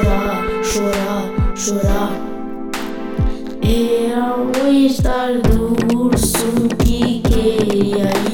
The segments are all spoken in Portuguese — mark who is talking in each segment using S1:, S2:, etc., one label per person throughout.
S1: chorar, chorar, chorar. Era um estar do urso que queria ir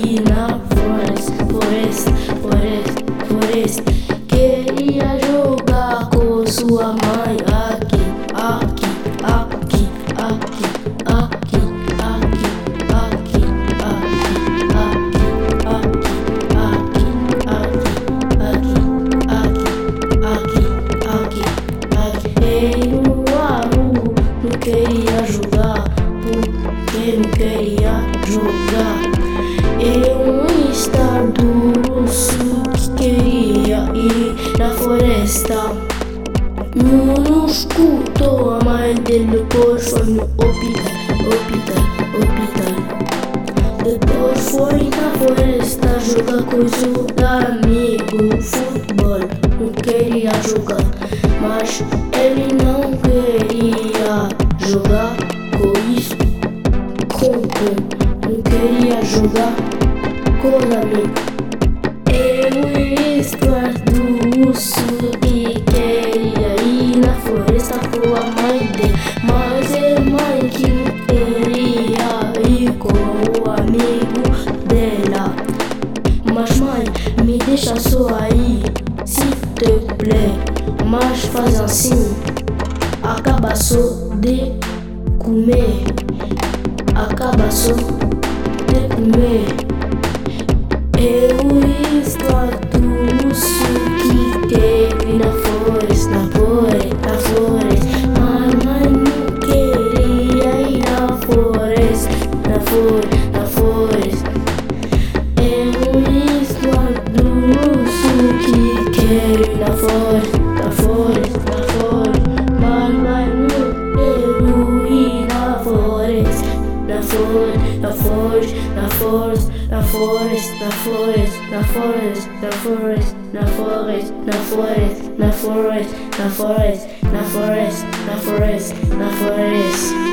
S1: não queria jogar. Eu um estar do urso que queria ir na floresta. Não escutou a mãe dele, depois foi no hospital, hospital, hospital. Depois foi na floresta jogar com os amigos futebol. Não queria jogar, mas ele não queria jogar. Não queria jogar com os amigos. Eu estou do urso e queria ir na floresta com a mãe dele, mas é mãe que não queria ir com o amigo dela. Mas mãe, me deixa só aí, se te plaît. Mas faz assim, acaba só de comer, ¿Acaso de me he oído a tu música que na flores, na flores, na flores? Mamá no quería ir a flores, na flores, na flores. forest, na forest, na forest, na forest, na forest, na forest, na forest, na forest, na forest, na forest, na forest, na forest.